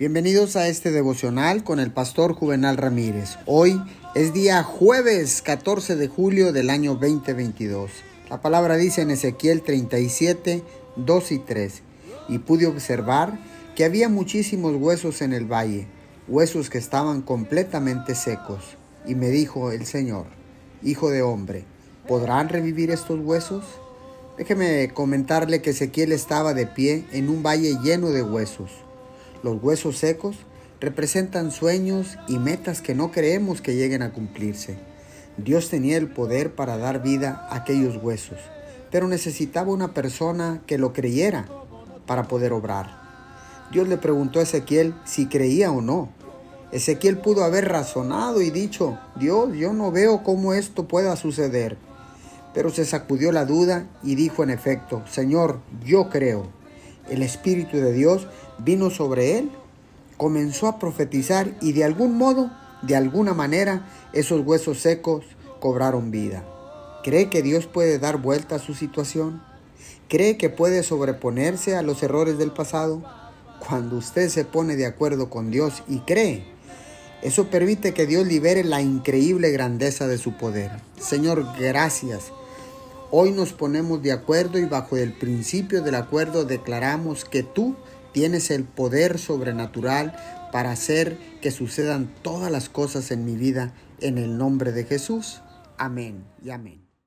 Bienvenidos a este devocional con el pastor Juvenal Ramírez. Hoy es día jueves 14 de julio del año 2022. La palabra dice en Ezequiel 37, 2 y 3. Y pude observar que había muchísimos huesos en el valle, huesos que estaban completamente secos. Y me dijo el Señor, Hijo de hombre, ¿podrán revivir estos huesos? Déjeme comentarle que Ezequiel estaba de pie en un valle lleno de huesos. Los huesos secos representan sueños y metas que no creemos que lleguen a cumplirse. Dios tenía el poder para dar vida a aquellos huesos, pero necesitaba una persona que lo creyera para poder obrar. Dios le preguntó a Ezequiel si creía o no. Ezequiel pudo haber razonado y dicho, Dios, yo no veo cómo esto pueda suceder. Pero se sacudió la duda y dijo en efecto, Señor, yo creo. El Espíritu de Dios vino sobre él, comenzó a profetizar y de algún modo, de alguna manera, esos huesos secos cobraron vida. ¿Cree que Dios puede dar vuelta a su situación? ¿Cree que puede sobreponerse a los errores del pasado? Cuando usted se pone de acuerdo con Dios y cree, eso permite que Dios libere la increíble grandeza de su poder. Señor, gracias. Hoy nos ponemos de acuerdo y bajo el principio del acuerdo declaramos que tú tienes el poder sobrenatural para hacer que sucedan todas las cosas en mi vida en el nombre de Jesús. Amén y amén.